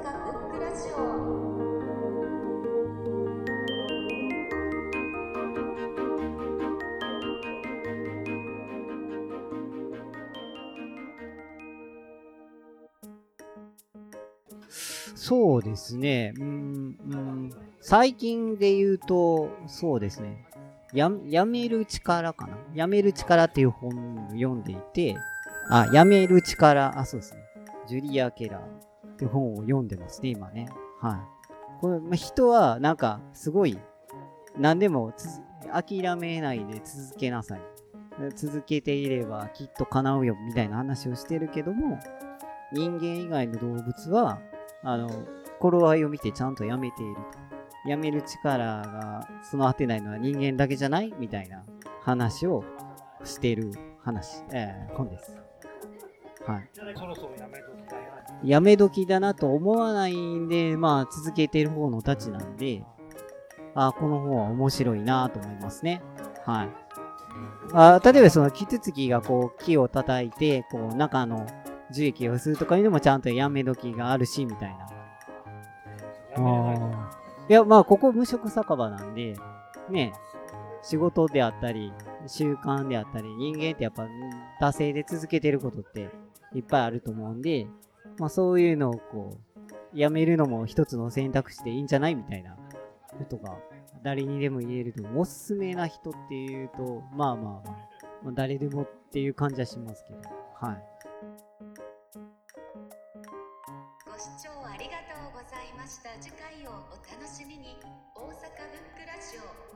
塚ブックラジオそうですね。うん、うん、最近で言うと、そうですね。や、やめる力かな？やめる力っていう本を読んでいて、あ、やめる力、あ、そうですね。ジュリア・ケラーって本を読んでますね、今ね。はい。これ、まあ、人は、なんか、すごい、何でも諦めないで続けなさい。続けていればきっと叶うよ、みたいな話をしてるけども、人間以外の動物は、あの、頃合いを見てちゃんとやめていると。やめる力が備わってないのは人間だけじゃない？みたいな話をしている話、えー本です。はい。そろそろやめときたいな。やめ時だなと思わないんで、まあ続けている方のたちなんで、あこの本は面白いなと思いますね。はい。あ例えばそのキツツキがこう木を叩いて、こう中の樹液をするとかいうのもちゃんとやめ時があるし、みたいな。やめないや、まあ、ここ無職酒場なんで、ね、仕事であったり、習慣であったり、人間ってやっぱ、惰性で続けてることっていっぱいあると思うんで、まあそういうのをこう、やめるのも一つの選択肢でいいんじゃないみたいなことが、誰にでも言えると、おすすめな人っていうと、まあまあまあ、まあ、誰でもっていう感じはしますけど、はい。ご視聴ありがとうございました。次回をお楽しみに、大阪ブックラジオ